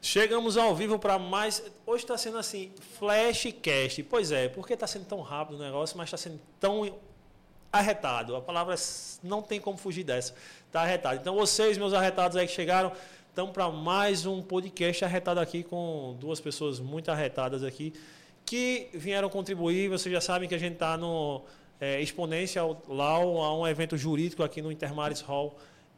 Chegamos ao vivo para mais. Hoje está sendo assim, flashcast. Pois é, porque está sendo tão rápido o negócio, mas está sendo tão arretado. A palavra não tem como fugir dessa. Está arretado. Então, vocês, meus arretados aí que chegaram, estão para mais um podcast arretado aqui com duas pessoas muito arretadas aqui que vieram contribuir. Vocês já sabem que a gente está no é, Exponência a um evento jurídico aqui no Intermares Hall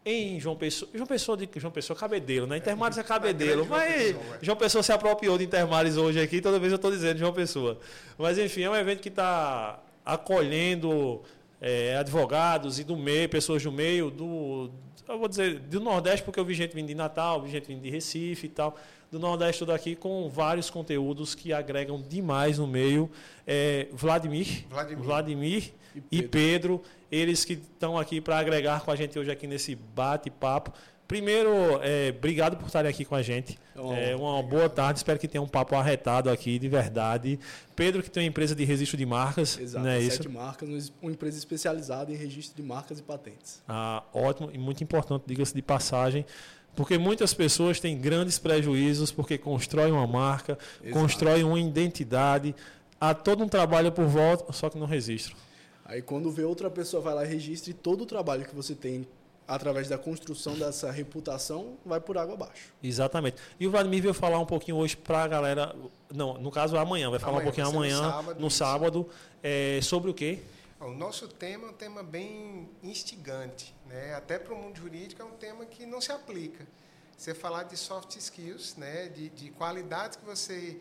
em João Pessoa, João Pessoa de João Pessoa Cabedelo, né? Intermares é, é Cabedelo, mas João Pessoa, João Pessoa se apropriou de Intermares hoje aqui, toda vez eu estou dizendo João Pessoa. Mas enfim, é um evento que está acolhendo é, advogados e do meio, pessoas do meio, do, eu vou dizer, do Nordeste, porque eu vi gente vindo de Natal, vi gente vindo de Recife e tal, do Nordeste tudo aqui, com vários conteúdos que agregam demais no meio. É, Vladimir, Vladimir, Vladimir e, Pedro. e Pedro, eles que estão aqui para agregar com a gente hoje aqui nesse bate-papo. Primeiro, é, obrigado por estarem aqui com a gente. Oh, é, uma obrigado. boa tarde, espero que tenha um papo arretado aqui, de verdade. Pedro, que tem uma empresa de registro de marcas. Exato, não é sete isso? marcas, uma empresa especializada em registro de marcas e patentes. Ah, ótimo e muito importante, diga-se de passagem, porque muitas pessoas têm grandes prejuízos porque constroem uma marca, Exato. constroem uma identidade, há todo um trabalho por volta, só que não registro. Aí quando vê outra pessoa vai lá e registre todo o trabalho que você tem através da construção dessa reputação, vai por água abaixo. Exatamente. E o Vladimir veio falar um pouquinho hoje para a galera, não, no caso amanhã, vai falar amanhã, um pouquinho amanhã, no sábado, no sábado é, sobre o quê? O nosso tema é um tema bem instigante, né? até para o mundo jurídico é um tema que não se aplica. Você falar de soft skills, né? de, de qualidades que você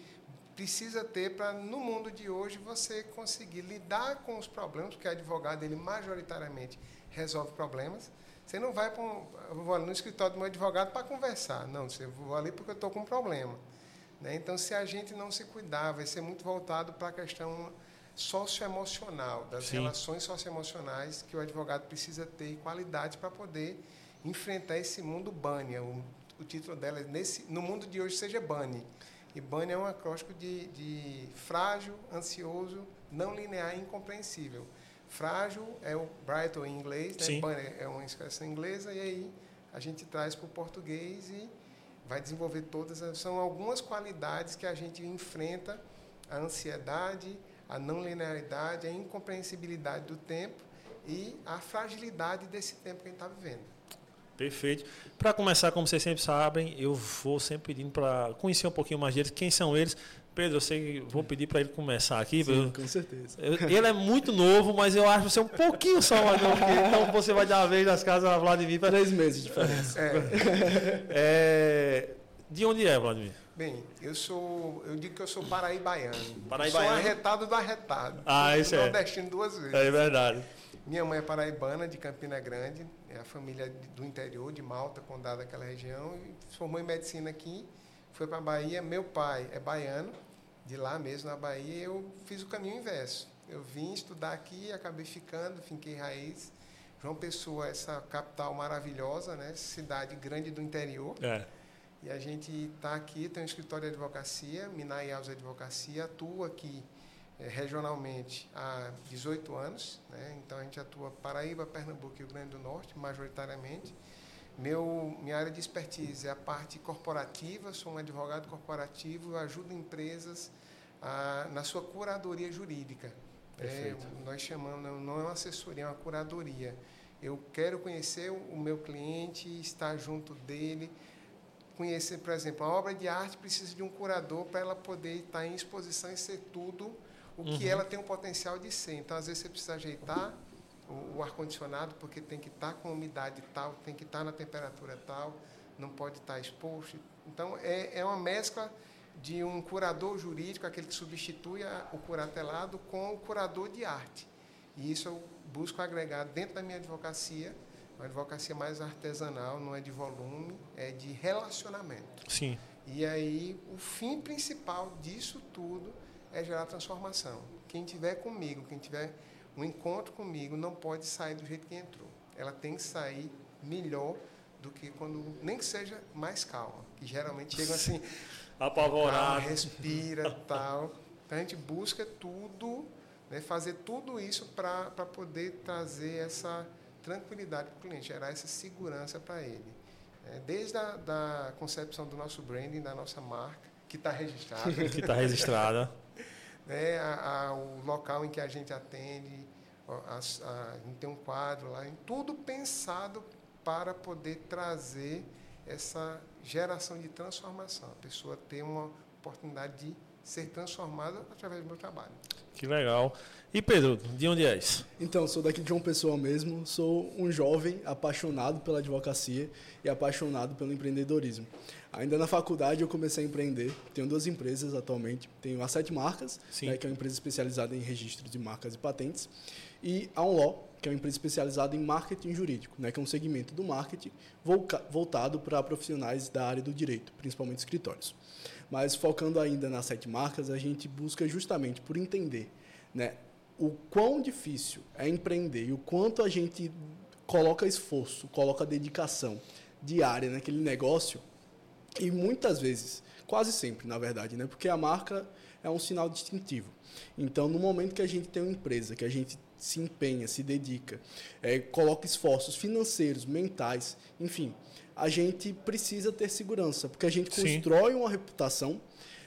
precisa ter para, no mundo de hoje, você conseguir lidar com os problemas, porque o advogado, ele majoritariamente resolve problemas, você não vai para um, eu vou ali no escritório do meu advogado para conversar. Não, você vou ali porque eu estou com um problema. Né? Então, se a gente não se cuidar, vai ser muito voltado para a questão socioemocional, das Sim. relações socioemocionais que o advogado precisa ter e qualidade para poder enfrentar esse mundo bunny. O, o, título dela é nesse, No Mundo de Hoje Seja Bunny. E bunny é um acróstico de, de frágil, ansioso, não linear e incompreensível. Frágil é o Brighton em inglês, né? é uma expressão inglesa, e aí a gente traz para o português e vai desenvolver todas. São algumas qualidades que a gente enfrenta a ansiedade, a não linearidade, a incompreensibilidade do tempo e a fragilidade desse tempo que a gente está vivendo. Perfeito. Para começar, como vocês sempre sabem, eu vou sempre pedindo para conhecer um pouquinho mais deles. Quem são eles? Pedro, eu sei que vou pedir para ele começar aqui. Sim, com certeza. Ele é muito novo, mas eu acho você um pouquinho só mais novo que ele. Então você vai dar uma vez nas casas da Vladimir. Pra... Três meses de diferença. É. é... De onde é, Vladimir? Bem, eu sou. Eu digo que eu sou paraibaiano. Paraibaiano. Sou arretado do arretado. Ah, isso é. Nordestino duas vezes. É verdade. Minha mãe é paraibana, de Campina Grande, é a família do interior, de Malta, condado daquela região, e formou em medicina aqui, foi para a Bahia. Meu pai é baiano, de lá mesmo, na Bahia, e eu fiz o caminho inverso. Eu vim estudar aqui, acabei ficando, finquei raiz. João Pessoa, essa capital maravilhosa, né? cidade grande do interior. É. E a gente está aqui, tem um escritório de advocacia, Minai Alves Advocacia, atua aqui é, regionalmente há 18 anos, né? então a gente atua Paraíba, Pernambuco e Rio Grande do Norte, majoritariamente. Meu, minha área de expertise é a parte corporativa, sou um advogado corporativo, ajudo empresas a, na sua curadoria jurídica. É, nós chamamos, não é uma assessoria, é uma curadoria. Eu quero conhecer o meu cliente, estar junto dele, conhecer, por exemplo, a obra de arte precisa de um curador para ela poder estar em exposição e ser tudo o que uhum. ela tem o potencial de ser. Então, às vezes, você precisa ajeitar o, o ar-condicionado, porque tem que estar tá com umidade tal, tem que estar tá na temperatura tal, não pode estar tá exposto. Então, é, é uma mescla de um curador jurídico, aquele que substitui a, o curatelado, com o curador de arte. E isso eu busco agregar dentro da minha advocacia, uma advocacia mais artesanal, não é de volume, é de relacionamento. Sim. E aí, o fim principal disso tudo é gerar transformação. Quem tiver comigo, quem tiver um encontro comigo, não pode sair do jeito que entrou. Ela tem que sair melhor do que quando, nem que seja mais calma, que geralmente chega assim, apavorado, respira, tal. Então a gente busca tudo, né, fazer tudo isso para poder trazer essa tranquilidade para o cliente, gerar essa segurança para ele. É, desde a da concepção do nosso branding, da nossa marca, que está registrada. que está registrada. Né, a, a, o local em que a gente atende, a, a, tem um quadro lá, tudo pensado para poder trazer essa geração de transformação, a pessoa ter uma oportunidade de ser transformada através do meu trabalho. Que legal. E Pedro, de onde és? Então, sou daqui de João Pessoa mesmo, sou um jovem apaixonado pela advocacia e apaixonado pelo empreendedorismo. Ainda na faculdade eu comecei a empreender, tenho duas empresas atualmente, tenho a Sete Marcas, né, que é uma empresa especializada em registro de marcas e patentes, e a Unlaw, que é uma empresa especializada em marketing jurídico, né, que é um segmento do marketing voltado para profissionais da área do direito, principalmente escritórios. Mas focando ainda nas sete marcas, a gente busca justamente por entender né, o quão difícil é empreender e o quanto a gente coloca esforço, coloca dedicação diária naquele negócio e muitas vezes, quase sempre, na verdade, né, porque a marca é um sinal distintivo. Então, no momento que a gente tem uma empresa, que a gente se empenha, se dedica, é, coloca esforços financeiros, mentais, enfim, a gente precisa ter segurança, porque a gente Sim. constrói uma reputação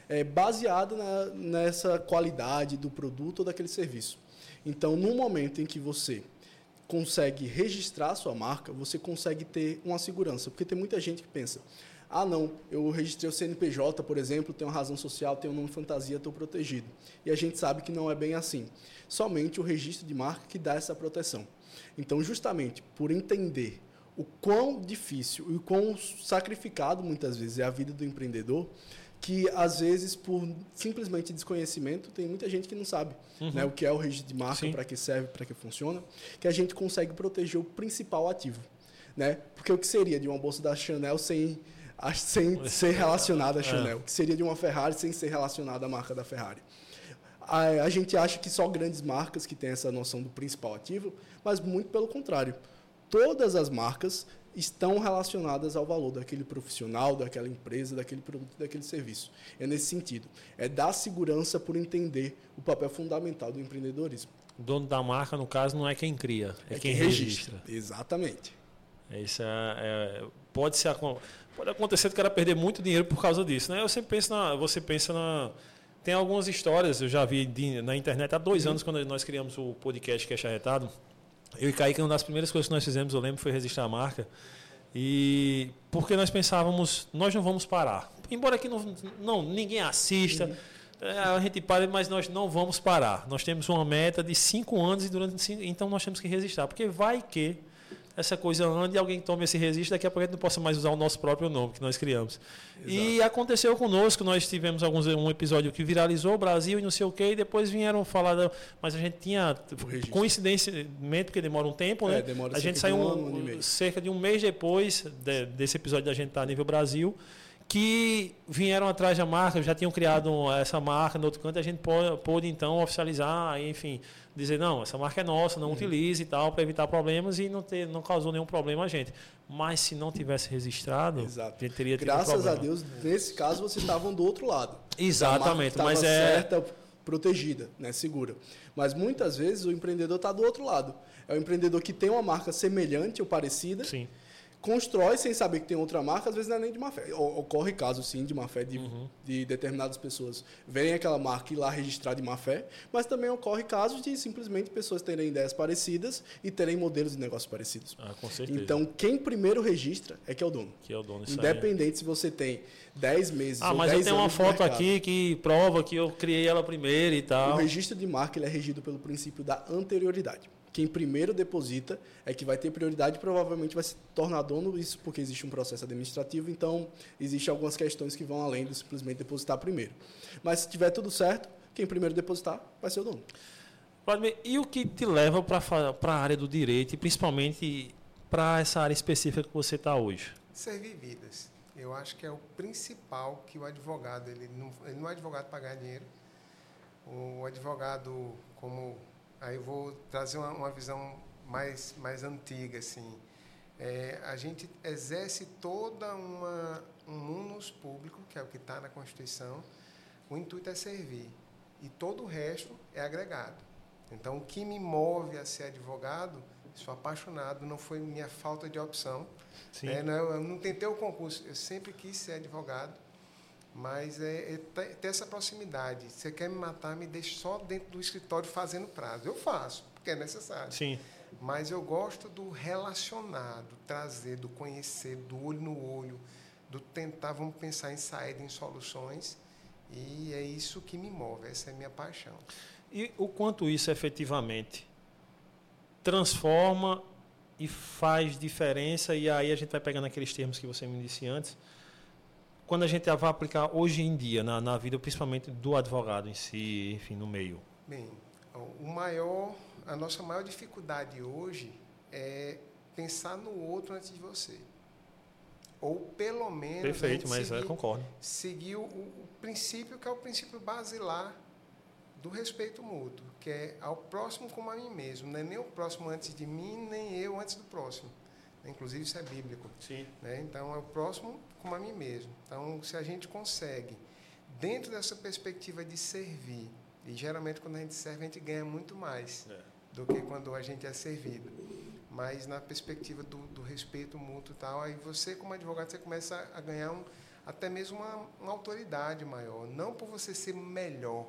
é, baseada na, nessa qualidade do produto ou daquele serviço. Então, no momento em que você consegue registrar sua marca, você consegue ter uma segurança, porque tem muita gente que pensa, ah, não, eu registrei o CNPJ, por exemplo, tenho uma razão social, tenho um nome fantasia, estou protegido. E a gente sabe que não é bem assim. Somente o registro de marca que dá essa proteção. Então, justamente por entender o quão difícil e o quão sacrificado muitas vezes é a vida do empreendedor, que às vezes por simplesmente desconhecimento tem muita gente que não sabe uhum. né, o que é o registro de marca, para que serve, para que funciona, que a gente consegue proteger o principal ativo, né? Porque o que seria de uma bolsa da Chanel sem sem ser relacionada à é. Chanel, o que seria de uma Ferrari sem ser relacionada à marca da Ferrari? A, a gente acha que só grandes marcas que têm essa noção do principal ativo, mas muito pelo contrário todas as marcas estão relacionadas ao valor daquele profissional, daquela empresa, daquele produto, daquele serviço. É nesse sentido. É dar segurança por entender o papel fundamental do empreendedorismo. O dono da marca, no caso, não é quem cria, é, é quem, quem registra. registra. Exatamente. Isso é, é, pode ser pode acontecer que o cara perder muito dinheiro por causa disso, né? Eu sempre penso na, você pensa na tem algumas histórias, eu já vi na internet há dois uhum. anos quando nós criamos o podcast Cash Arretado eu e Kaique, uma das primeiras coisas que nós fizemos, eu lembro, foi registrar a marca. E porque nós pensávamos, nós não vamos parar. Embora que não, não ninguém assista, uhum. É, a gente para, mas nós não vamos parar. Nós temos uma meta de cinco anos e durante cinco, então nós temos que registrar, porque vai que essa coisa anda e alguém toma esse registro, daqui a pouco a gente não possa mais usar o nosso próprio nome que nós criamos. Exato. E aconteceu conosco, nós tivemos alguns, um episódio que viralizou o Brasil e não sei o quê, e depois vieram falar, da, mas a gente tinha, coincidentemente, porque demora um tempo, né? É, a gente saiu um, um, cerca de um mês depois de, desse episódio da gente estar tá a nível Brasil, que vieram atrás da marca, já tinham criado essa marca no outro canto, a gente pôde, então oficializar, enfim, dizer, não, essa marca é nossa, não uhum. utilize e tal, para evitar problemas e não, ter, não causou nenhum problema a gente. Mas se não tivesse registrado, Exato. a gente teria tido Graças um a Deus, nesse caso, vocês estavam do outro lado. Exatamente, mas é. certa, protegida, né, segura. Mas muitas vezes o empreendedor está do outro lado. É o empreendedor que tem uma marca semelhante ou parecida. Sim constrói sem saber que tem outra marca, às vezes não é nem de má fé. Ocorre caso, sim, de má fé de, uhum. de determinadas pessoas verem aquela marca e lá registrar de má fé, mas também ocorre casos de simplesmente pessoas terem ideias parecidas e terem modelos de negócio parecidos. Ah, com certeza. Então, quem primeiro registra é que é o dono. Que é o dono, Independente aí. se você tem 10 meses Ah, mas eu tenho uma foto aqui que prova que eu criei ela primeiro e tal. O registro de marca ele é regido pelo princípio da anterioridade quem primeiro deposita é que vai ter prioridade provavelmente vai se tornar dono, isso porque existe um processo administrativo, então existem algumas questões que vão além de simplesmente depositar primeiro. Mas se tiver tudo certo, quem primeiro depositar vai ser o dono. E o que te leva para a área do direito e principalmente para essa área específica que você está hoje? Servir vidas. Eu acho que é o principal que o advogado, ele não, ele não é advogado para ganhar dinheiro. O advogado, como Aí eu vou trazer uma, uma visão mais, mais antiga, assim. É, a gente exerce toda uma um munus público, que é o que está na Constituição. O intuito é servir e todo o resto é agregado. Então, o que me move a ser advogado Sou apaixonado, não foi minha falta de opção. Sim. É, não, eu não tentei o concurso, eu sempre quis ser advogado, mas é, é ter essa proximidade. Você quer me matar, me deixe só dentro do escritório fazendo prazo. Eu faço, porque é necessário. Sim. Mas eu gosto do relacionar, do trazer, do conhecer, do olho no olho, do tentar, vamos pensar em saída, em soluções. E é isso que me move, essa é a minha paixão. E o quanto isso efetivamente transforma e faz diferença, e aí a gente vai pegando aqueles termos que você me disse antes, quando a gente vai aplicar hoje em dia na, na vida, principalmente do advogado em si, enfim, no meio. Bem, o maior, a nossa maior dificuldade hoje é pensar no outro antes de você. Ou pelo menos Perfeito, mas é, seguir, concordo. seguir o, o princípio que é o princípio basilar do respeito mútuo, que é ao próximo como a mim mesmo, não é nem o próximo antes de mim, nem eu antes do próximo. Inclusive isso é bíblico. Sim. Né? Então, é o próximo como a mim mesmo. Então, se a gente consegue, dentro dessa perspectiva de servir, e geralmente quando a gente serve, a gente ganha muito mais É. do que quando a gente é servido. Mas na perspectiva do, do respeito mútuo e tal, aí você, como advogado, você começa a ganhar um, até mesmo uma, uma autoridade maior. Não por você ser melhor,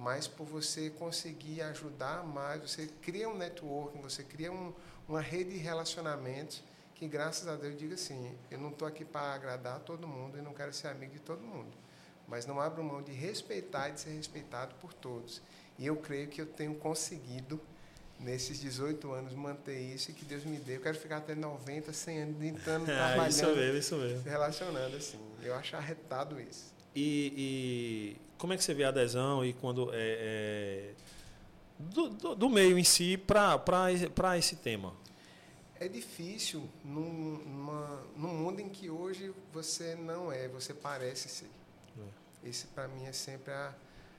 mas por você conseguir ajudar mais, você cria um networking, você cria um, uma rede de relacionamentos que, graças a Deus, diga assim, eu não estou aqui para agradar todo mundo e não quero ser amigo de todo mundo, mas não abro mão de respeitar e de ser respeitado por todos. E eu creio que eu tenho conseguido, nesses 18 anos, manter isso e que Deus me dê. Eu quero ficar até 90, 100 anos tentando, É, trabalhando, isso mesmo, isso mesmo. se relacionando assim. Eu acho arretado isso. E, e como é que você vê a adesão e quando é, é, do, do, do meio em si para esse tema? É difícil num, numa, num mundo em que hoje você não é, você parece ser. Esse, para mim, é sempre a,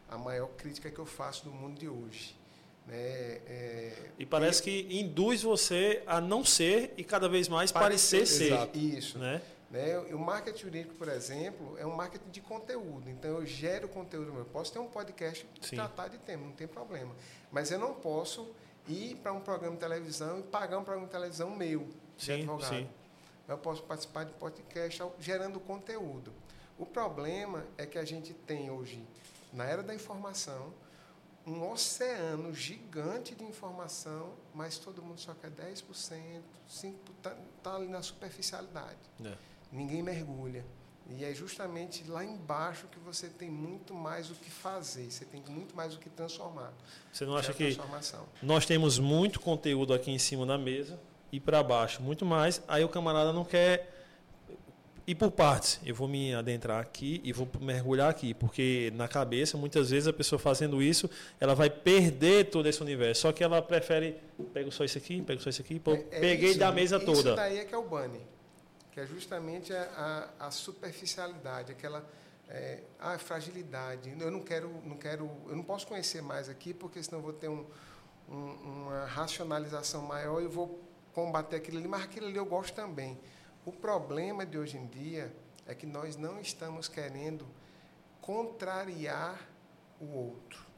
a maior crítica que eu faço do mundo de hoje. Né? É, E parece que induz você a não ser e cada vez mais parecer, ser. exato. Isso. Né? Né? O marketing jurídico, por exemplo, é um marketing de conteúdo. Então, eu gero conteúdo. Eu posso ter um podcast e Sim. tratar de tema, não tem problema. Mas eu não posso ir para um programa de televisão e pagar um programa de televisão meu, de Sim, advogado. sim. Eu posso participar de podcast gerando conteúdo. O problema é que a gente tem hoje, na era da informação, um oceano gigante de informação, mas todo mundo só quer 10%, 5% está tá ali na superficialidade. É. Ninguém mergulha. E é justamente lá embaixo que você tem muito mais o que fazer, você tem muito mais o que transformar. Você não é acha que nós temos muito conteúdo aqui em cima da mesa e para baixo muito mais, aí o camarada não quer ir por partes. Eu vou me adentrar aqui e vou mergulhar aqui, porque na cabeça, muitas vezes a pessoa fazendo isso, ela vai perder todo esse universo. Só que ela prefere, pego só isso aqui, pego só isso aqui, pô, É- é peguei isso, da mesa Isso toda. daí é que é o bunny, que é justamente a, a, a superficialidade, aquela é, a fragilidade. Eu não quero, não quero, eu não posso conhecer mais aqui, porque senão vou ter um, um- uma racionalização maior e vou combater aquilo ali, mas aquilo ali eu gosto também. O problema de hoje em dia é que nós não estamos querendo contrariar o outro.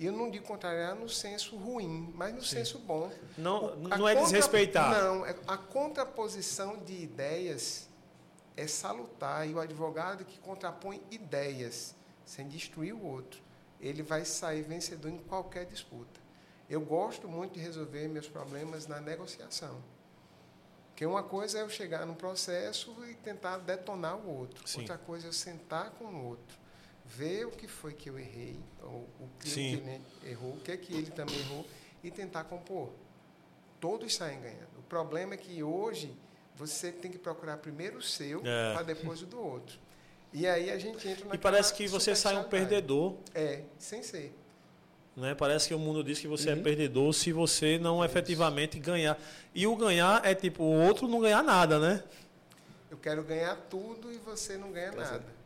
E eu não digo contrariar no senso ruim, mas no senso bom. Não, A não é contra- desrespeitar. Não, é- a contraposição de ideias é salutar. E o advogado que contrapõe ideias sem destruir o outro, ele vai sair vencedor em qualquer disputa. Eu gosto muito de resolver meus problemas na negociação. Porque uma coisa é eu chegar num processo e tentar detonar o outro. Sim. Outra coisa é eu sentar com o outro, ver o que foi que eu errei, ou o que Sim. ele errou, o que é que ele também errou, e tentar compor. Todos saem ganhando. O problema é que hoje você tem que procurar primeiro o seu, É. para depois o do outro. E aí a gente entra na E parece que você sai um perdedor, É, sem ser. né? Parece que o mundo diz que você é Uhum. perdedor se você não efetivamente ganhar. E o ganhar é tipo o outro não ganhar nada, né? Eu quero ganhar tudo e você não ganha é. nada.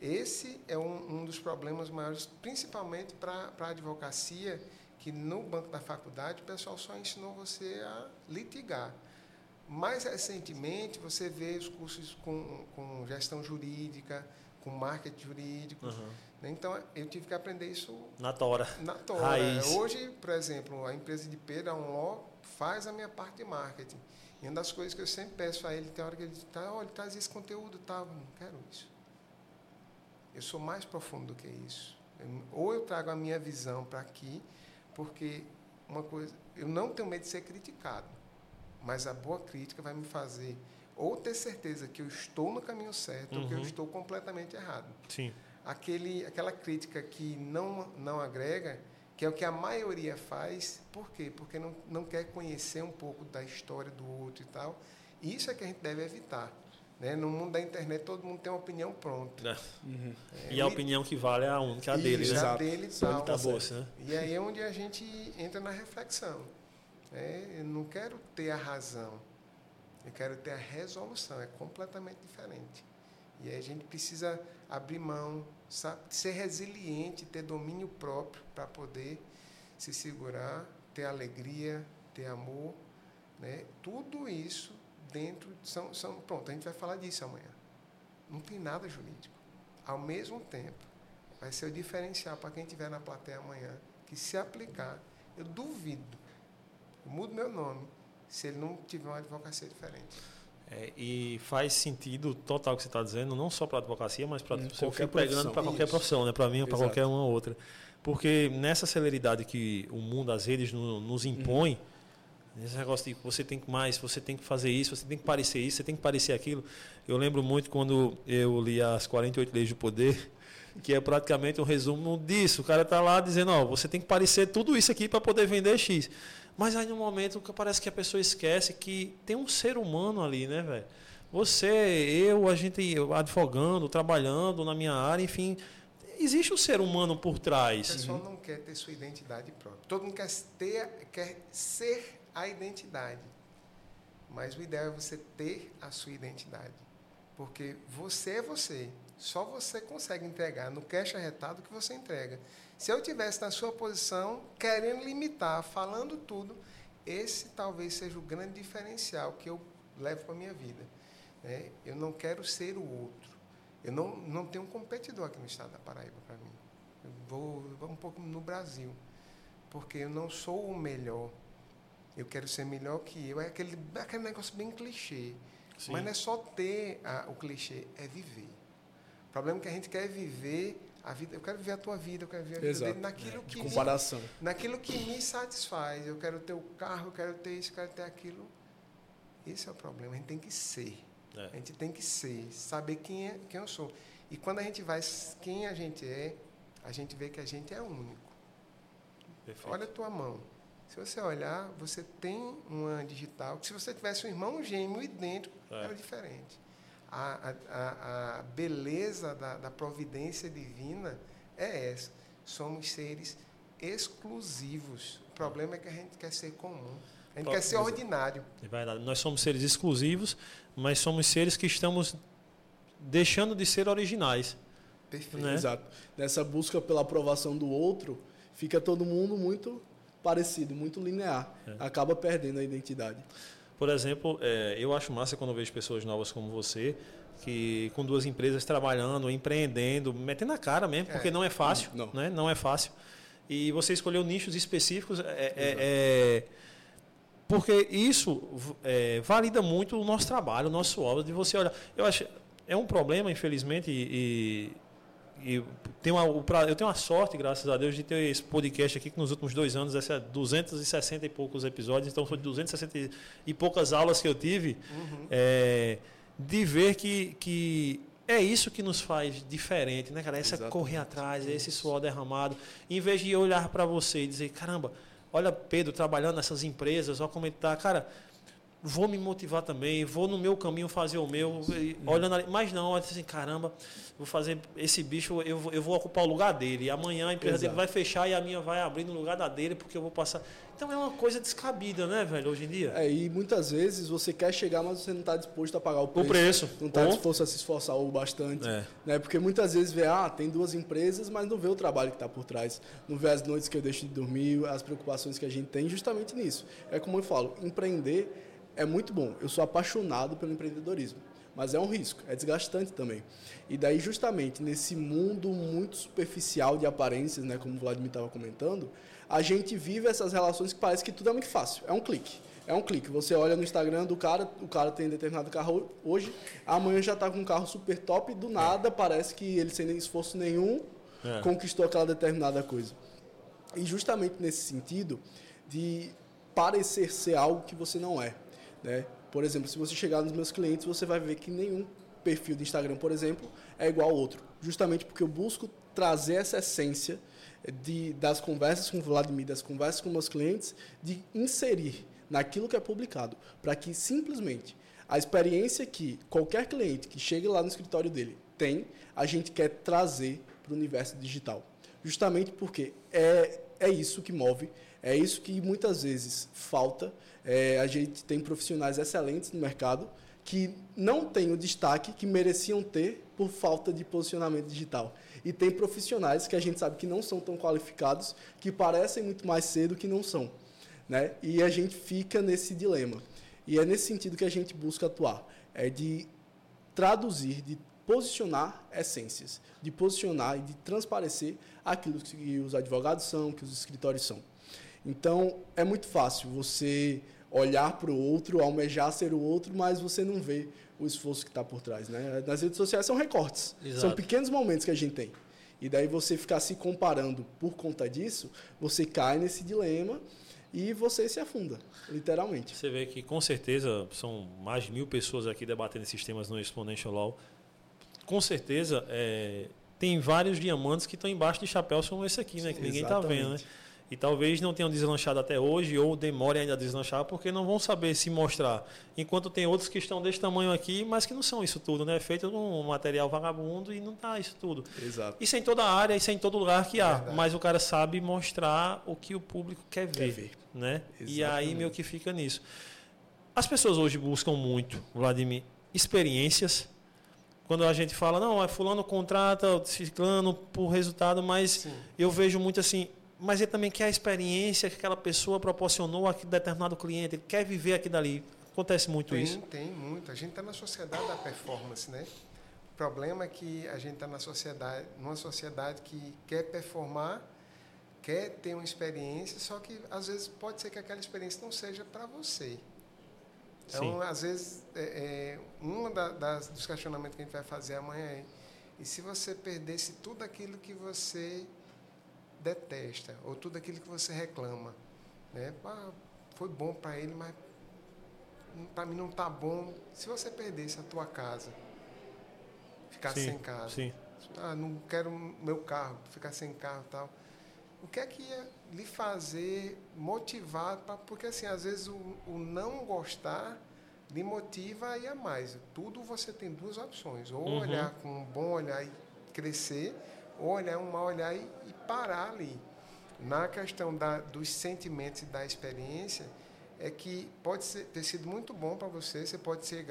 Esse é um, um dos problemas maiores, principalmente para a advocacia, que no banco da faculdade o pessoal só ensinou você a litigar. Mais recentemente, você vê os cursos com, com gestão jurídica, com marketing jurídico. Uhum. Então, eu tive que aprender isso Na tora. na tora. Raiz. Hoje, por exemplo, a empresa de Pedro, a Unlaw, faz a minha parte de marketing. E uma das coisas que eu sempre peço a ele, tem hora que ele diz, tá, olha, traz esse conteúdo, tá, não quero isso. Eu sou mais profundo do que isso. Eu- ou eu trago a minha visão para aqui, porque uma coisa, eu não tenho medo de ser criticado, mas a boa crítica vai me fazer ou ter certeza que eu estou no caminho certo ou que eu Uhum. estou completamente errado Sim. aquele, aquela crítica que não, não agrega, que é o que a maioria faz, por quê? Porque não, não quer conhecer um pouco da história do outro e tal. Isso é que a gente deve evitar. Né? No mundo da internet, todo mundo tem uma opinião pronta. É. Uhum. E a opinião que vale é a única, a dele, né? a dele e tal. tá Acabou-se, né? E aí é onde a gente entra na reflexão. né? Eu não quero ter a razão, eu quero ter a resolução. É completamente diferente. E aí a gente precisa abrir mão, sabe? ser resiliente, ter domínio próprio para poder se segurar, ter alegria, ter amor. Né? Tudo isso dentro são, são. Pronto, a gente vai falar disso amanhã. Não tem nada jurídico. Ao mesmo tempo, vai ser o diferencial para quem estiver na plateia amanhã, que se aplicar, eu duvido, eu mudo meu nome, se ele não tiver uma advocacia diferente. É, e faz sentido total o que você está dizendo, não só para a advocacia, mas para Hum, você qualquer pegando profissão. para qualquer Isso. profissão, né? Para mim ou para qualquer uma outra. Porque nessa celeridade que o mundo, as redes no- nos impõe, esse negócio de você tem que mais, você tem que fazer isso, você tem que parecer isso, você tem que parecer aquilo. Eu lembro muito quando eu li as 48 leis do poder, que é praticamente um resumo disso. O cara está lá dizendo, ó, você tem que parecer tudo isso aqui para poder vender X. Mas aí no momento parece que a pessoa esquece que tem um ser humano ali, né, velho? Você, eu, a gente advogando, trabalhando na minha área, enfim, existe um ser humano por O trás. pessoal não quer ter sua identidade própria. Todo mundo quer, ter, quer ser a identidade. Mas o ideal é você ter a sua identidade. Porque você é você. Só você consegue entregar no cash arretado que você entrega. Se eu tivesse na sua posição, querendo limitar, falando tudo, esse talvez seja o grande diferencial que eu levo para a minha vida. né? Eu não quero ser o outro. Eu não, não tenho um competidor aqui no estado da Paraíba para mim. Eu vou, vou um pouco no Brasil. Porque eu não sou o melhor. Eu quero ser melhor que eu. É aquele, aquele negócio bem clichê. Sim. Mas não é só ter a- o clichê, é viver. O problema é que a gente quer viver a vida. Eu quero viver a tua vida, eu quero viver a vida Exato. dele naquilo De que comparação. naquilo que me satisfaz. Eu quero ter o carro, eu quero ter isso, eu quero ter aquilo. Esse é o problema. A gente tem que ser. É. A gente tem que ser, saber quem, é, quem eu sou. E quando a gente vai quem a gente é, a gente vê que a gente é único. Perfeito. Olha a tua mão. Se você olhar, você tem uma digital. que Se você tivesse um irmão gêmeo idêntico, É. era diferente. A, a, a, beleza da, da providência divina é essa. Somos seres exclusivos. O problema é que a gente quer ser comum. A gente Pro- quer ser ordinário. É verdade. Nós somos seres exclusivos, mas somos seres que estamos deixando de ser originais. Perfeito. Né? Exato. Nessa busca pela aprovação do outro, fica todo mundo muito parecido, muito linear. É. Acaba perdendo a identidade. Por exemplo, é, eu acho massa quando vejo pessoas novas como você, que com duas empresas trabalhando, empreendendo, metendo a cara mesmo, É. porque não é fácil, Não. né? Não é fácil. E você escolheu nichos específicos, é, é- é- porque isso é, valida muito o nosso trabalho, o nosso obra, de você olhar. Eu acho é um problema, infelizmente, e, e, e tem uma, eu tenho uma sorte, graças a Deus, de ter esse podcast aqui que nos últimos dois anos, essa é 260 e poucos episódios, então foi 260 e- poucas aulas que eu tive, Uhum. é, de ver que, que é isso que nos faz diferente, né, cara? Essa Exatamente. correr atrás, é esse suor derramado. Em vez de olhar para você e dizer, caramba, olha Pedro trabalhando nessas empresas, olha como ele tá, cara, vou me motivar também, vou no meu caminho fazer o meu, e olhando ali, mas não, olha assim, caramba, vou fazer esse bicho, eu, vou- eu vou ocupar o lugar dele, e amanhã a empresa Exato. dele vai fechar e a minha vai abrir no lugar da dele, porque eu vou passar. Então é uma coisa descabida, né, velho, hoje em dia? É, e muitas vezes você quer chegar, mas você não está disposto a pagar o o preço. preço. Não está disposto a se esforçar o bastante. É. Né? Porque muitas vezes vê, ah, tem duas empresas, mas não vê o trabalho que está por trás. Não vê as noites que eu deixo de dormir, as preocupações que a gente tem justamente nisso. É como eu falo, empreender é muito bom. Eu sou apaixonado pelo empreendedorismo, mas é um risco, é desgastante também. E daí, justamente, nesse mundo muito superficial de aparências, né, como o Vladimir estava comentando, a gente vive essas relações que parece que tudo é muito fácil. É um clique. É um clique. Você olha no Instagram do cara, o cara tem determinado carro hoje, amanhã já está com um carro super top, do nada parece que ele sem esforço nenhum é. conquistou aquela determinada coisa. E justamente nesse sentido de parecer ser algo que você não é. Né? Por exemplo, se você chegar nos meus clientes, você vai ver que nenhum perfil de Instagram, por exemplo, é igual ao outro. Justamente porque eu busco trazer essa essência de, das conversas com o Vladimir, das conversas com meus clientes, de inserir naquilo que é publicado, para que simplesmente a experiência que qualquer cliente que chegue lá no escritório dele tem, a gente quer trazer para o universo digital. Justamente porque é, é isso que move, é isso que muitas vezes falta. É, a gente tem profissionais excelentes no mercado que não têm o destaque que mereciam ter por falta de posicionamento digital. E tem profissionais que a gente sabe que não são tão qualificados, que parecem muito mais cedo que não são. Né? E a gente fica nesse dilema. E é nesse sentido que a gente busca atuar. É de traduzir, de posicionar essências, de posicionar e de transparecer aquilo que os advogados são, que os escritórios são. Então, é muito fácil você olhar para o outro, almejar ser o outro, mas você não vê o esforço que está por trás. Né? Nas redes sociais são recortes, Exato. são pequenos momentos que a gente tem. E daí você ficar se comparando por conta disso, você cai nesse dilema e você se afunda, literalmente. Você vê que com certeza são mais de mil pessoas aqui debatendo esses temas no Exponential Law. Com certeza é, tem vários diamantes que estão embaixo de chapéus como esse aqui, né? Que ninguém está vendo, né? E talvez não tenham deslanchado até hoje ou demore ainda a deslanchar porque não vão saber se mostrar. Enquanto tem outros que estão desse tamanho aqui, mas que não são isso tudo, né? Feito num material vagabundo e não tá isso tudo. Exato. Isso é em toda área, isso é em todo lugar que há. Verdade. Mas o cara sabe mostrar o que o público quer ver. Quer ver. Né? E aí meio que fica nisso. As pessoas hoje buscam muito, Vladimir, experiências. Quando a gente fala, não, é fulano contrata ciclano por resultado, mas Sim. eu vejo muito assim, mas ele também quer a experiência que aquela pessoa proporcionou a determinado cliente, ele quer viver aqui dali. Acontece muito tem, isso? Tem, muito. A gente está na sociedade da performance, né? O problema é que a gente está na sociedade, numa sociedade que quer performar, quer ter uma experiência, só que às vezes pode ser que aquela experiência não seja para você. Então, Sim. às vezes, é, é, um da, das, dos questionamentos que a gente vai fazer amanhã é: e se você perdesse tudo aquilo que você detesta, ou tudo aquilo que você reclama. Né? Ah, foi bom para ele, mas para mim não está bom. Se você perdesse a tua casa, ficar sim, sem casa, sim. ah, não quero meu carro, ficar sem carro tal. O que é que ia lhe fazer motivar? Pra, porque assim, às vezes o, o não gostar lhe motiva a ir a mais. Tudo você tem duas opções. Ou uhum. olhar com um bom olhar e crescer, olhar um mau olhar e, e parar ali. Na questão da, dos sentimentos e da experiência, é que pode ser, ter sido muito bom para você, você pode ser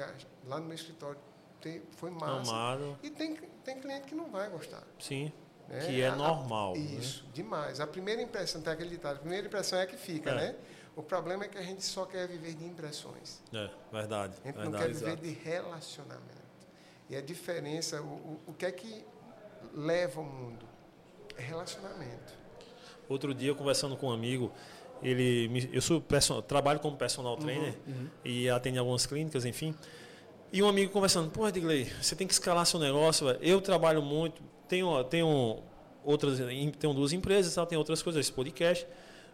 lá no meu escritório, ter, foi massa. Amado. E tem, tem cliente que não vai gostar. Sim. Né? Que é normal. A, né? isso, né? demais. A primeira impressão, tem aquele ditado, a primeira impressão é que fica, é. né? O problema é que a gente só quer viver de impressões. É, verdade. A gente verdade, não quer viver exato. de relacionamento. E a diferença, o, o, o que é que leva o mundo? É relacionamento. Outro dia, conversando com um amigo, ele eu sou person, trabalho como personal uhum, trainer uhum, uhum. e atendo algumas clínicas, enfim. E um amigo conversando, pô, Edgley, você tem que escalar seu negócio, véio. eu trabalho muito, tenho, tenho outras, tenho duas empresas, tá? tenho outras coisas, esse podcast,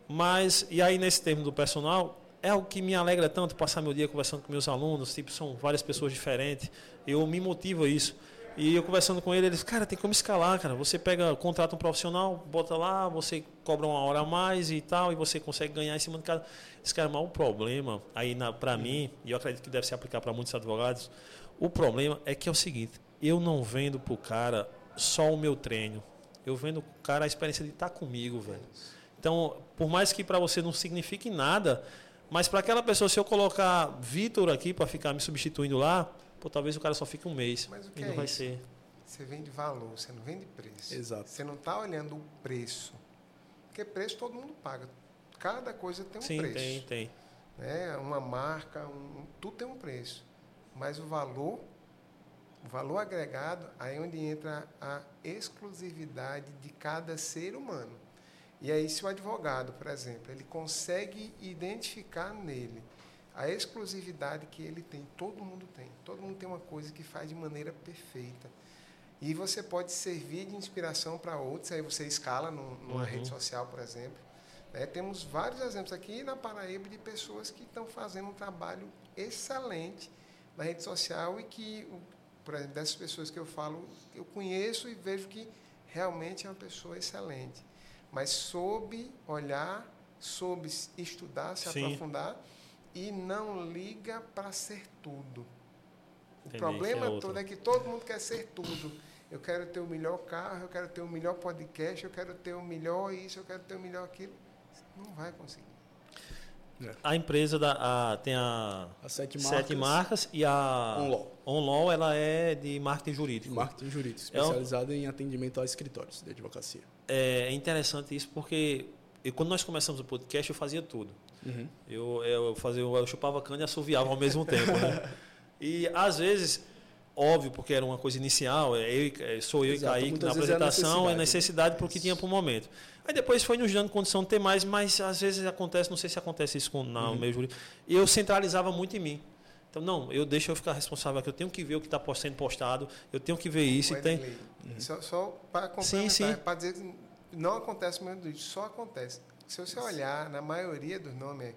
mas, e aí nesse termo do personal, é o que me alegra tanto passar meu dia conversando com meus alunos, tipo, são várias pessoas diferentes, eu me motivo a isso. E eu conversando com ele, ele disse, cara, tem como escalar, cara. Você pega, contrata um profissional, bota lá, você cobra uma hora a mais e tal, e você consegue ganhar em cima de cada. Esse cara, mas o problema, aí para mim, e eu acredito que deve se aplicar para muitos advogados, o problema é que é o seguinte, eu não vendo pro cara só o meu treino. Eu vendo pro cara a experiência de estar tá comigo, velho. Então, por mais que para você não signifique nada, mas para aquela pessoa, se eu colocar Vitor aqui para ficar me substituindo lá, pô, talvez o cara só fique um mês. Mas o que e é não vai isso? ser. Você vende valor, você não vende preço. Exato. Você não está olhando o preço. Porque preço todo mundo paga. Cada coisa tem um Sim, preço. tem, tem. né? uma marca, um, tudo tem um preço. Mas o valor, o valor agregado, aí é onde entra a exclusividade de cada ser humano. E aí, se o advogado, por exemplo, ele consegue identificar nele a exclusividade que ele tem, todo mundo tem. Todo mundo tem uma coisa que faz de maneira perfeita. E você pode servir de inspiração para outros, aí você escala numa uhum. rede social, por exemplo. Né? Temos vários exemplos aqui na Paraíba de pessoas que estão fazendo um trabalho excelente na rede social e que, por exemplo, dessas pessoas que eu falo, eu conheço e vejo que realmente é uma pessoa excelente. Mas soube olhar, soube estudar, se Sim. aprofundar e não liga para ser tudo. O Entendi, problema é todo é que todo mundo quer ser tudo. Eu quero ter o melhor carro, eu quero ter o melhor podcast, eu quero ter o melhor isso, eu quero ter o melhor aquilo. Não vai conseguir. É. A empresa da, a, tem a, a sete, marcas, sete, marcas, e a OnLaw. OnLaw ela é de marketing jurídico. Marketing jurídico, especializada é um, em atendimento a escritórios de advocacia. É interessante isso porque eu, quando nós começamos o podcast eu fazia tudo. Uhum. Eu, eu, fazia, eu chupava cana e assoviava ao mesmo tempo. Né? E às vezes, óbvio, porque era uma coisa inicial, é eu, é, sou eu Exato, e Kaique na apresentação, é necessidade, é necessidade porque tinha para o momento. Aí depois foi nos dando condição de ter mais, mas às vezes acontece, não sei se acontece isso com, no uhum. meio jurídico, eu centralizava muito em mim. Então, não, eu deixo eu ficar responsável aqui, eu tenho que ver o que está sendo postado, eu tenho que ver isso. e tem... Uhum. Só, só para complementar, para dizer que não acontece mesmo isso, só acontece. Se você olhar, na maioria dos nomes,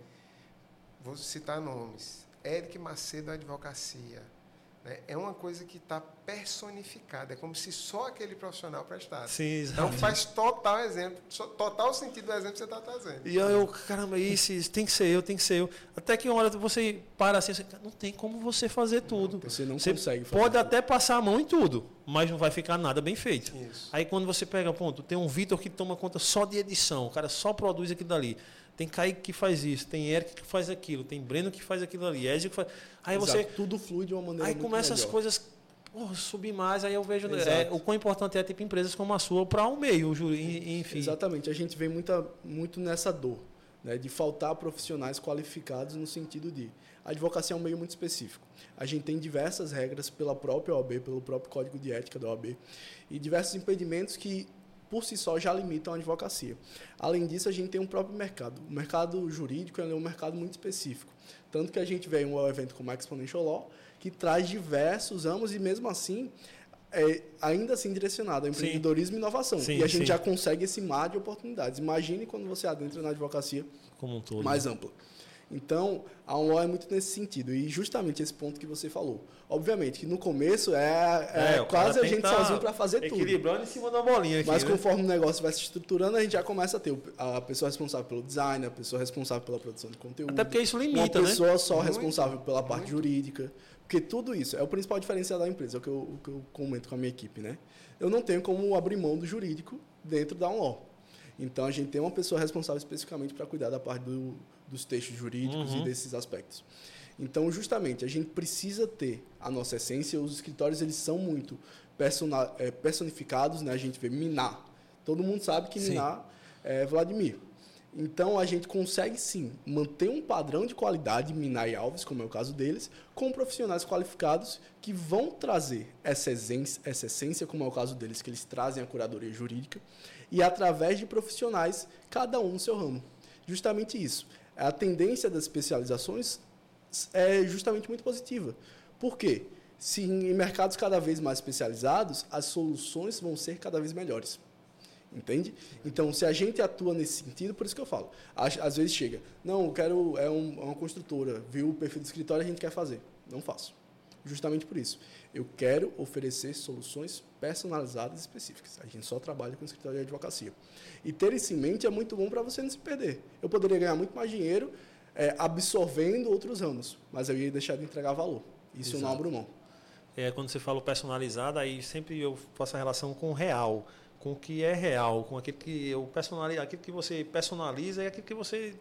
vou citar nomes, Eric Macedo Advocacia. Né? É uma coisa que está personificada, é como se só aquele profissional prestasse. Sim, Então faz total exemplo, total sentido do exemplo que você está trazendo. E eu, caramba, isso, isso, tem que ser eu, tem que ser eu. Até que uma hora você para assim, não tem como você fazer tudo. Não, você não você consegue fazer Pode tudo. até passar a mão em tudo, mas não vai ficar nada bem feito. Isso. Aí quando você pega, ponto, tem um Vitor que toma conta só de edição, o cara só produz aquilo dali. Tem Kaique que faz isso, tem Eric que faz aquilo, tem Breno que faz aquilo ali, Ezio que faz. Aí Exato, você. Tudo flui de uma maneira. Aí começa melhor. as coisas oh, subir mais, aí eu vejo é, o quão importante é tipo empresas como a sua para um meio, enfim. Exatamente, a gente vê muita, muito nessa dor, né, de faltar profissionais qualificados no sentido de a advocacia é um meio muito específico. A gente tem diversas regras pela própria OAB, pelo próprio Código de Ética da OAB, e diversos impedimentos que por si só já limitam a advocacia. Além disso, a gente tem um próprio mercado. O mercado jurídico é um mercado muito específico. Tanto que a gente vê um evento como a Exponential Law, que traz diversos ramos e, mesmo assim, é ainda assim direcionado ao empreendedorismo sim. e inovação. Sim, e a gente sim. já consegue esse mar de oportunidades. Imagine quando você adentra na advocacia Como um todo, mais ampla. Então, a ONLAW é muito nesse sentido. E justamente esse ponto que você falou. Obviamente que no começo é, é, é quase a gente sozinho para fazer equilibrando tudo. Equilibrando em cima da bolinha aqui, Mas né? conforme o negócio vai se estruturando, a gente já começa a ter a pessoa responsável pelo design, a pessoa responsável pela produção de conteúdo. Até porque isso limita, Uma né? pessoa né? só muito, responsável pela parte muito. jurídica. Porque tudo isso é o principal diferencial da empresa, é o que, eu, o que eu comento com a minha equipe. Né? Eu não tenho como abrir mão do jurídico dentro da ONLAW. Então, a gente tem uma pessoa responsável especificamente para cuidar da parte do dos textos jurídicos uhum. e desses aspectos. Então, justamente, a gente precisa ter a nossa essência. Os escritórios eles são muito é, personificados, né? A gente vê Minar. Todo mundo sabe que Minar é Vladimir. Então, a gente consegue sim manter um padrão de qualidade, Minar e Alves, como é o caso deles, com profissionais qualificados que vão trazer essa essência, essa essência, como é o caso deles, que eles trazem a curadoria jurídica, e através de profissionais, cada um no seu ramo. Justamente isso a tendência das especializações é justamente muito positiva. Por quê? Se em mercados cada vez mais especializados, as soluções vão ser cada vez melhores. Entende? Então, se a gente atua nesse sentido, por isso que eu falo. Às, vezes chega, não, eu quero, é, um, é uma construtora, viu o perfil do escritório, a gente quer fazer. Não faço. Justamente por isso. Eu quero oferecer soluções personalizadas específicas. A gente só trabalha com escritório de advocacia. E ter isso em mente é muito bom para você não se perder. Eu poderia ganhar muito mais dinheiro é, absorvendo outros ramos, mas eu ia deixar de entregar valor. Isso Exato. eu não abro mão. É, quando você fala personalizado, aí sempre eu faço a relação com o real, com o que é real, com aquilo que eu personalizo, aquilo que você personaliza e aquilo que você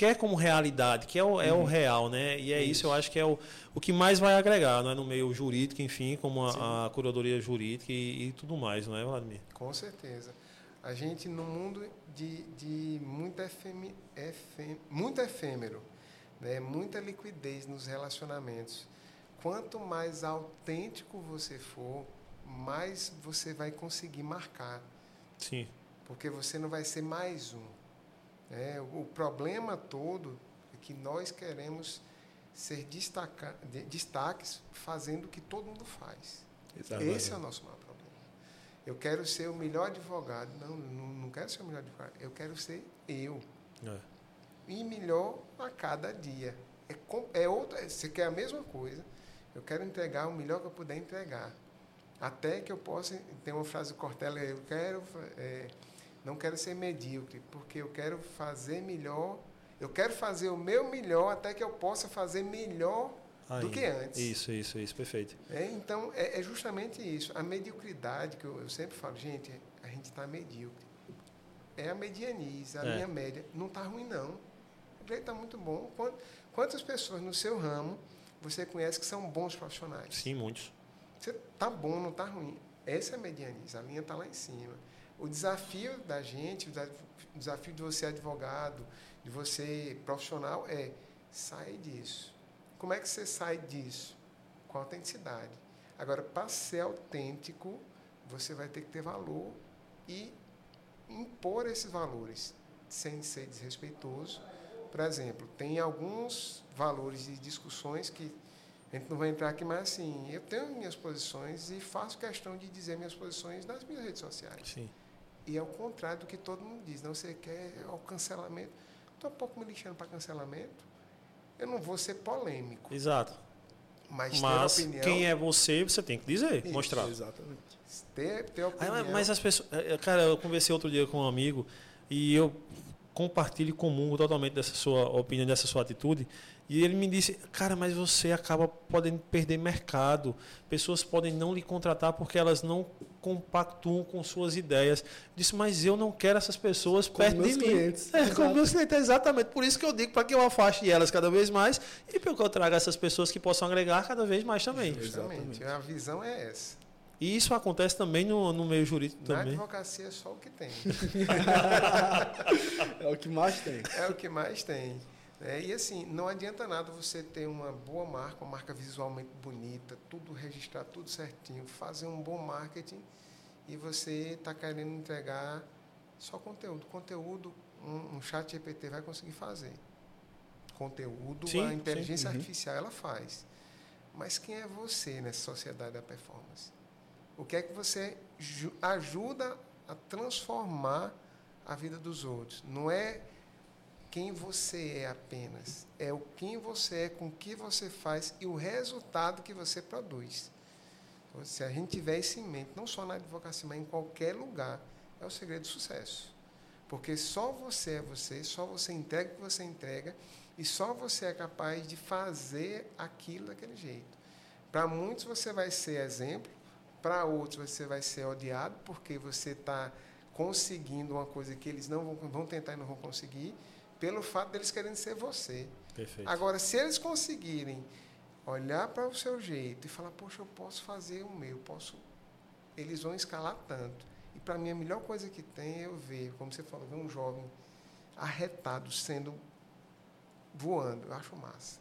quer como realidade, que é o, é o uhum. real, né? E é isso. isso, eu acho que é o, o que mais vai agregar, não é? No meio jurídico, enfim, como a, a curadoria jurídica e, e, tudo mais, não é, Vladimir? Com certeza. A gente, no mundo de, de muito, efeme, efem, muito efêmero, né? muita liquidez nos relacionamentos. Quanto mais autêntico você for, mais você vai conseguir marcar. Sim. Porque você não vai ser mais um. Né? O problema todo é que nós queremos ser destaca, destaques fazendo o que todo mundo faz. Exatamente. Esse é o nosso maior problema. Eu quero ser o melhor advogado. Não, não, não quero ser o melhor advogado. Eu quero ser eu. É. E melhor a cada dia. É, é outra, você quer a mesma coisa. Eu quero entregar o melhor que eu puder entregar. Até que eu possa. Tem uma frase do Cortella, eu quero. É, não quero ser medíocre, porque eu quero fazer melhor. Eu quero fazer o meu melhor até que eu possa fazer melhor Ainda. do que antes. Isso, isso, isso, perfeito. É, então, é, é, justamente isso. A mediocridade, que eu, eu sempre falo, gente, a gente está medíocre. É a medianice, a é. linha média. Não está ruim, não. O jeito está muito bom. Quantas pessoas no seu ramo você conhece que são bons profissionais? Sim, muitos. Você está bom, não está ruim. Essa é a medianice, a linha está lá em cima. O desafio da gente, o desafio de você advogado, de você profissional, é sair disso. Como é que você sai disso? Com autenticidade. Agora, para ser autêntico, você vai ter que ter valor e impor esses valores, sem ser desrespeitoso. Por exemplo, tem alguns valores e discussões que a gente não vai entrar aqui, mas assim, eu tenho minhas posições e faço questão de dizer minhas posições nas minhas redes sociais. Sim. E é o contrário do que todo mundo diz. Não, você quer o cancelamento. Estou um pouco me lixando para cancelamento. Eu não vou ser polêmico. Exato. Mas, mas opinião, quem é você, você tem que dizer, isso, mostrar. Exatamente. Ter, ter opinião. Ah, mas as pessoas. É, é, cara, eu conversei outro dia com um amigo e eu compartilho comungo totalmente dessa sua opinião, dessa sua atitude. E ele me disse, cara, mas você acaba podendo perder mercado. Pessoas podem não lhe contratar porque elas não compactuam com suas ideias. Eu disse, mas eu não quero essas pessoas com perto de clientes. mim. É, com meus clientes, exatamente. Por isso que eu digo para que eu afaste elas cada vez mais e para que eu traga essas pessoas que possam agregar cada vez mais também. Exatamente. A visão é essa. E isso acontece também no, no meio jurídico Na também. Na advocacia é só o que tem. é o que mais tem. É o que mais tem. É, e assim, não adianta nada você ter uma boa marca, uma marca visualmente bonita, tudo registrar, tudo certinho, fazer um bom marketing e você está querendo entregar só conteúdo. Conteúdo, um, um chat GPT vai conseguir fazer. Conteúdo, sim, a inteligência sim, uhum. artificial ela faz. Mas quem é você nessa sociedade da performance? O que é que você ajuda a transformar a vida dos outros? Não é quem você é apenas, é o quem você é, com o que você faz e o resultado que você produz. Então, se a gente tiver isso em mente, não só na advocacia, mas em qualquer lugar, é o segredo do sucesso. Porque só você é você, só você entrega o que você entrega e só você é capaz de fazer aquilo daquele jeito. Para muitos você vai ser exemplo, para outros você vai ser odiado porque você está conseguindo uma coisa que eles não vão, vão tentar e não vão conseguir pelo fato deles querendo ser você. Perfeito. Agora, se eles conseguirem olhar para o seu jeito e falar, poxa, eu posso fazer o meu, posso, eles vão escalar tanto. E para mim a melhor coisa que tem é eu ver, como você falou, ver um jovem arretado sendo voando. Eu acho massa.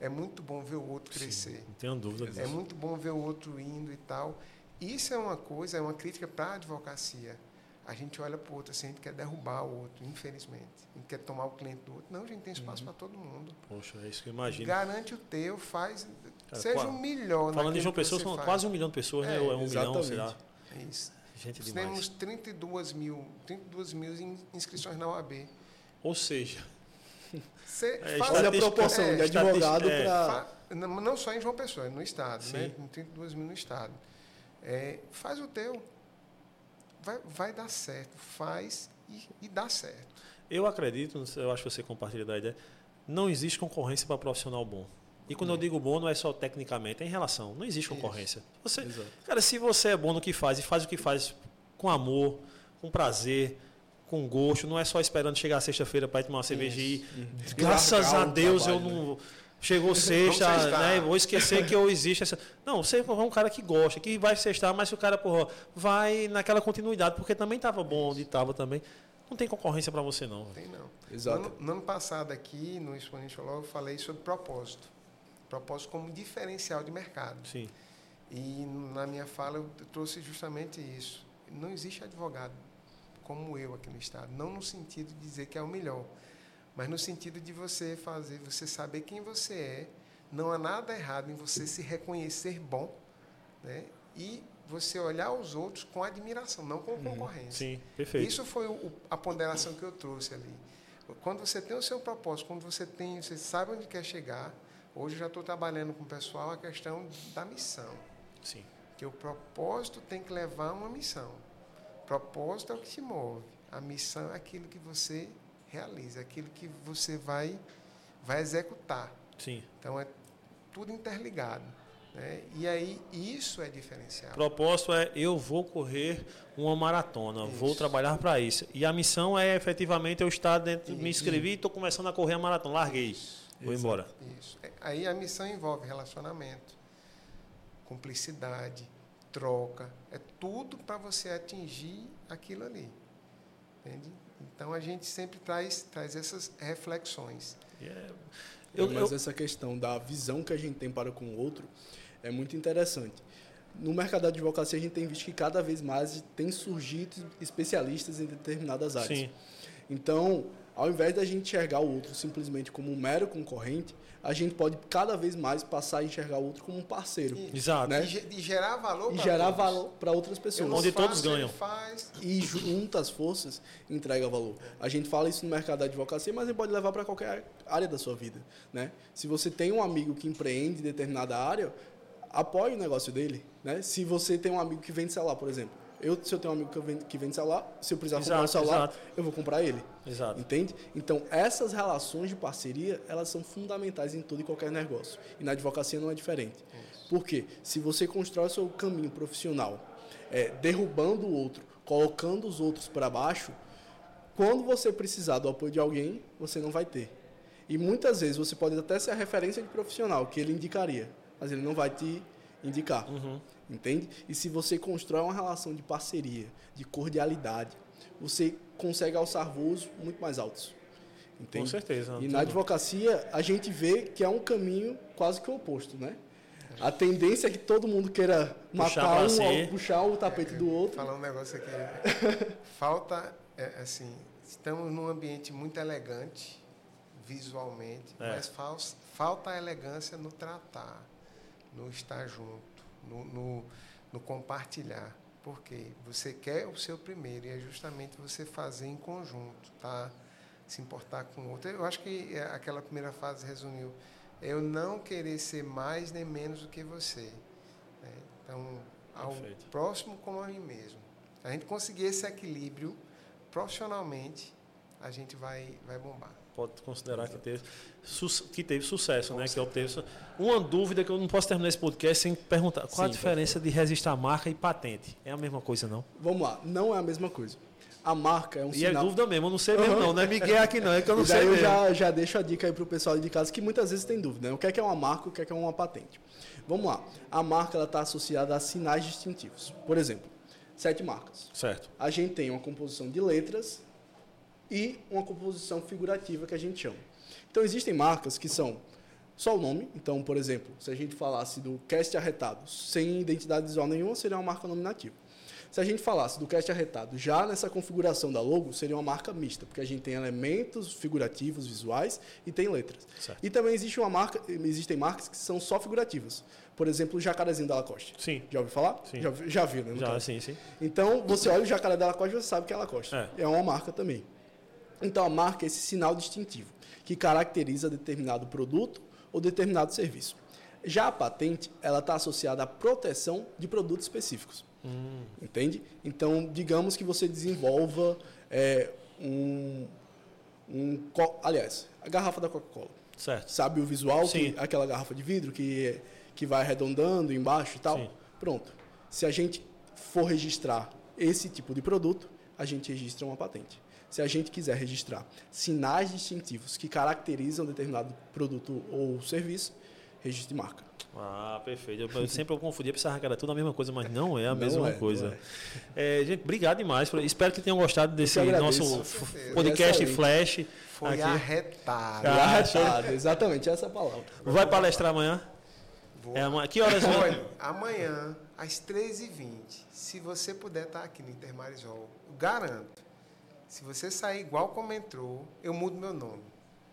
É muito bom ver o outro crescer. Sim, não tenho dúvida disso. É muito bom ver o outro indo e tal. Isso é uma coisa, é uma crítica para a advocacia a gente olha para o outro assim, a gente quer derrubar o outro, infelizmente. A gente quer tomar o cliente do outro. Não, a gente tem espaço uhum. para todo mundo. Poxa, é isso que eu imagino. Garante o teu, faz. Cara, seja um milhão. Falando de João Pessoa, são faz. quase um milhão de pessoas, né? é, né? Ou é um exatamente. milhão, sei lá. É isso. Gente Nós demais. temos 32 mil, 32 mil inscrições na OAB. Ou seja, você é, faz a proporção é, de advogado é, para. Não só em João Pessoa, no Estado, Sim. né? 32 mil no Estado. É, faz o teu vai, vai dar certo, faz e, e dá certo. Eu acredito, eu acho que você compartilha da ideia, não existe concorrência para profissional bom. E quando eu digo bom, não é só tecnicamente, é em relação. Não existe concorrência. Você, cara, se você é bom no que faz e faz o que faz com amor, com prazer, com gosto, não é só esperando chegar sexta-feira para ir tomar uma cerveja e uhum. graças a Deus trabalho, eu não. Né? Chegou sexta, né? Vou esquecer que eu existe essa. Não, você é um cara que gosta, que vai sextar, mas o cara, porra, vai naquela continuidade, porque também estava bom onde estava também. não tem concorrência para você não. Tem não. Exato. No, ano- no ano passado aqui, no Exponential Law, eu falei sobre propósito. Propósito como diferencial de mercado. Sim. E na minha fala eu trouxe justamente isso. Não existe advogado como eu aqui no estado, não no sentido de dizer que é o melhor, mas no sentido de você fazer, você saber quem você é. Não há nada errado em você se reconhecer bom, né? E você olhar os outros com admiração, não com concorrência. Sim, perfeito. Isso foi o- a ponderação que eu trouxe ali. Quando você tem o seu propósito, quando você tem, você sabe onde quer chegar. Hoje eu já estou trabalhando com o pessoal a questão da missão, Sim. que o propósito tem que levar a uma missão. Propósito é o que te move. A missão é aquilo que você realiza, é aquilo que você vai vai executar. Sim. Então é tudo interligado, né? E aí isso é diferencial. propósito é eu vou correr uma maratona, vou Isso. trabalhar para isso. E a missão é efetivamente eu estar dentro, me Isso. inscrevi e estou começando a correr a maratona, larguei, vou Exato. embora. Isso. É, Aí a missão envolve relacionamento, cumplicidade, troca. É tudo para você atingir aquilo ali. Entende? Então a gente sempre traz, traz essas reflexões. E é- Eu, eu- mas eu- essa questão da visão que a gente tem para com o outro é muito interessante. No mercado da advocacia, a gente tem visto que cada vez mais tem surgido especialistas em determinadas áreas. sim, Então, ao invés da gente enxergar o outro simplesmente como um mero concorrente, a gente pode cada vez mais passar a enxergar o outro como um parceiro E- exato. Né? E, ge- e gerar valor e pra gerar todos. valor para outras pessoas. Onde todos ganham. Faz, E junta as forças, entrega valor. A gente fala isso no mercado da advocacia, mas ele pode levar para qualquer área da sua vida. Né? Se você tem um amigo que empreende em determinada área, apoie o negócio dele. Né? Se você tem um amigo que vende celular, por exemplo. Eu, se eu tenho um amigo que vende, que vende celular, se eu precisar comprar um Exato, celular, exato. eu vou comprar ele. Exato. Entende? Então, essas relações de parceria, elas são fundamentais em todo e qualquer negócio. E na advocacia não é diferente. Por quê? Se você constrói o seu caminho profissional, é, derrubando o outro, colocando os outros para baixo, quando você precisar do apoio de alguém, você não vai ter. E muitas vezes você pode até ser a referência de profissional que ele indicaria, mas ele não vai te indicar. Uhum. Entende? E se você constrói uma relação de parceria, de cordialidade, você consegue alçar voos muito mais altos. Com Entende? certeza. E na advocacia, a gente vê que é um caminho quase que oposto, né? A tendência é que todo mundo queira Puxar matar um, si. ao- puxar o tapete do outro. falar um negócio aqui. Falta, é, assim, estamos num ambiente muito elegante, visualmente, É. mas fal- falta a elegância no tratar, no estar junto, no, no, no compartilhar. Porque você quer o seu primeiro e é justamente você fazer em conjunto, tá? Se importar com o outro. Eu acho que é, aquela primeira fase resumiu. Eu não querer ser mais nem menos do que você. né? Então, ao Perfeito. próximo como a mim mesmo. A gente conseguir esse equilíbrio profissionalmente, a gente vai, vai bombar. Pode considerar que teve, que teve sucesso, Com né? Que obteve Uma dúvida que eu não posso terminar esse podcast sem perguntar. Qual a Sim, diferença de registrar marca e patente? É a mesma coisa, não? Vamos lá, não é a mesma coisa. A marca é um e sinal. é dúvida mesmo, eu não sei mesmo não. Não é Miguel aqui não, é que eu não e sei daí eu mesmo. já, já deixo a dica aí pro pessoal de casa que muitas vezes tem dúvida, né? O que é que é uma marca, o que é que é uma patente. Vamos lá. A marca ela está associada a sinais distintivos. Por exemplo, sete marcas. Certo. A gente tem uma composição de letras e uma composição figurativa que a gente chama. Então existem marcas que são só o nome. Então, por exemplo, se a gente falasse do cast arretado sem identidade visual nenhuma, seria uma marca nominativa. Se a gente falasse do cast arretado já nessa configuração da logo, seria uma marca mista, porque a gente tem elementos figurativos, visuais e tem letras. Certo. E também existe uma marca, existem marcas que são só figurativas. Por exemplo, o jacarezinho da Lacoste. Sim. Já ouviu falar? Sim. Já, já viu, né? Já, caso. sim, sim. Então, você olha o jacaré da Lacoste e você sabe que é Lacoste. É. É. uma marca também. Então, a marca é esse sinal distintivo que caracteriza determinado produto ou determinado serviço. Já a patente, ela está associada à proteção de produtos específicos. Entende? Então, digamos que você desenvolva é, um, um... co- Aliás, a garrafa da Coca-Cola. Certo. Sabe o visual? Sim. Que, aquela garrafa de vidro que, que vai arredondando embaixo e tal? Sim. Pronto. Se a gente for registrar esse tipo de produto, a gente registra uma patente. Se a gente quiser registrar sinais distintivos que caracterizam determinado produto ou serviço, registre marca. Ah, perfeito. Eu, eu sempre eu confundia, pensava que era tudo a mesma coisa, mas não é a Não mesma é, coisa. não É, gente, obrigado demais. Espero que tenham gostado desse nosso podcast. Flash. Foi aqui. arretado. Ah, Arretado, exatamente essa é a palavra. Vai palestrar amanhã? Vou- É amanhã. Que horas vai? Olha, amanhã, às 13h20, se você puder estar aqui no Intermarisol, eu garanto, se você sair igual como entrou, eu mudo meu nome.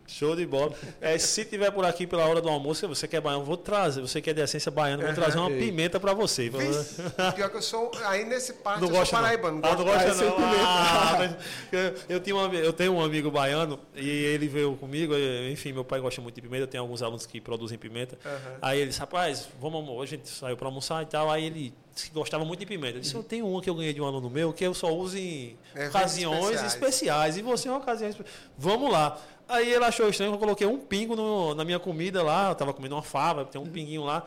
Show de bola. É, se tiver por aqui pela hora do almoço, você quer baiano, vou trazer. Você quer de essência baiana, vou trazer uma Ei. pimenta pra você. Vixe, Pior que eu sou. Aí nesse parte Não eu gosta sou não. paraibano. Ah, não gosta não. pimenta. Ah, mas eu, eu, tinha um, eu tenho um amigo baiano e ele veio comigo. Enfim, meu pai gosta muito de pimenta. Eu tenho alguns alunos que produzem pimenta. Aham. Aí ele disse, rapaz, vamos a gente saiu para almoçar e tal. Aí ele que gostava muito de pimenta. Eu disse, eu tenho uma que eu ganhei de um aluno meu que eu só uso em Eventos ocasiões especiais. especiais. E você é uma ocasião especial. Vamos lá. Aí ele achou estranho que eu coloquei um pingo no- na minha comida lá. Eu tava comendo uma fava, tem um pinguinho lá.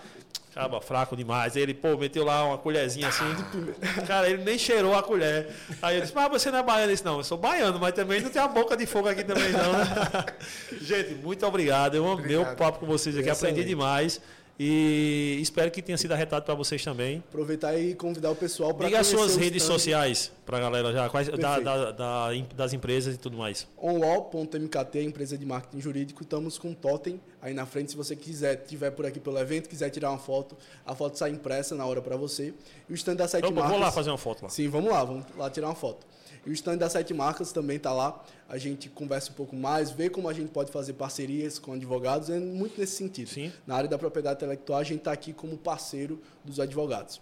Acaba fraco demais. Aí ele, pô, meteu lá uma colherzinha assim. Cara, ele nem cheirou a colher. Aí eu disse, mas você não é baiano? Ele disse, não, eu sou baiano, mas também não tem a boca de fogo aqui também, não. Gente, muito obrigado. Eu amei o Obrigado. papo com vocês aqui, aprendi demais. E espero que tenha sido arretado para vocês também. Aproveitar e convidar o pessoal para Diga as suas redes sociais para a galera já, quais, da, da- da- das empresas e tudo mais. onlaw.mkt, empresa de marketing jurídico, estamos com o Totem aí na frente. Se você quiser, tiver por aqui pelo evento, quiser tirar uma foto, a foto sai impressa na hora para você. E o stand da Sete Eu Marcas. vou lá fazer uma foto lá. Sim, vamos lá, vamos lá tirar uma foto. E o stand da Sete Marcas também está lá. A gente conversa um pouco mais, vê como a gente pode fazer parcerias com advogados, é muito nesse sentido. Sim. Na área da propriedade intelectual, a gente está aqui como parceiro dos advogados.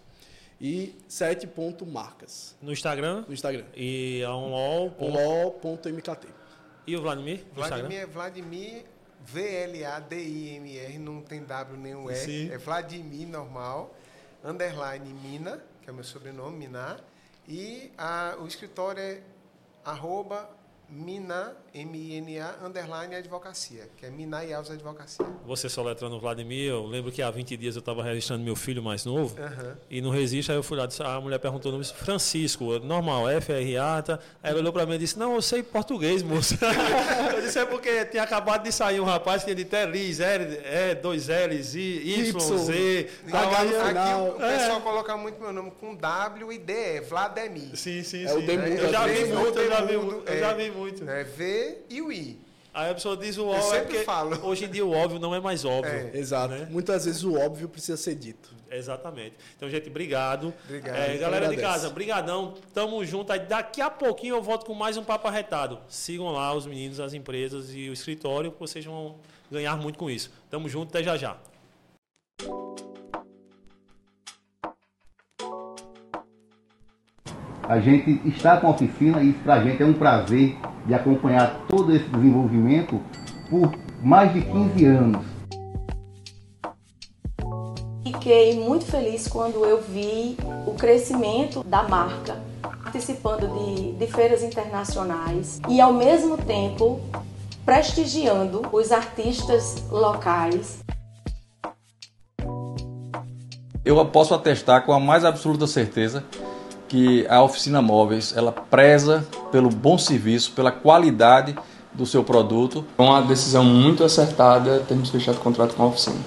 E Sete ponto Marcas No Instagram no Instagram. e a onlol. onlaw.mkt. E o Vladimir? Vladimir é Vladimir, V-L-A-D-I-M-R, não tem W nem o E. Sim. É Vladimir normal, underline Mina, que é o meu sobrenome, Minar. E a- o escritório é arroba Mina, M-I-N-A, underline advocacia, que é Mina e Alves Advocacia. Você soletrando o Vladimir, eu lembro que há 20 dias eu estava registrando meu filho mais novo. Aham. E no registro, aí eu fui lá, disse, a mulher perguntou o nome, Francisco, normal, F-R-A, tá? Aí ela olhou pra mim e disse, não, eu sei português, moça. eu disse, é porque tinha acabado de sair um rapaz que tinha de Telis, L, E, dois L's, I, Y, Y. Z. H Aí no eu- Aqui final. o pessoal coloca muito meu nome com W e D, é Vladimir. Sim, sim, É sim. o Demudo, eu já vi muito, eu já vi muito. Eu é. já É e o I. Aí a pessoa diz o Eu óbvio, é sempre porque falo. hoje em dia o óbvio não é mais óbvio. É. Exato. Né? Muitas vezes o óbvio precisa ser dito. Exatamente. Então, gente, obrigado. Obrigado. É, galera de casa, brigadão. Tamo junto. Aí daqui a pouquinho eu volto com mais um papo arretado. Sigam lá os meninos, as empresas e o escritório, que vocês vão ganhar muito com isso. Tamo junto, até já já. A gente está com a oficina e para a gente é um prazer de acompanhar todo esse desenvolvimento por mais de 15 anos. Fiquei muito feliz quando eu vi o crescimento da marca, participando de, de feiras internacionais e, ao mesmo tempo, prestigiando os artistas locais. Eu posso atestar com a mais absoluta certeza que a oficina móveis ela preza pelo bom serviço, pela qualidade do seu produto. Foi uma decisão muito acertada termos fechado o contrato com a oficina.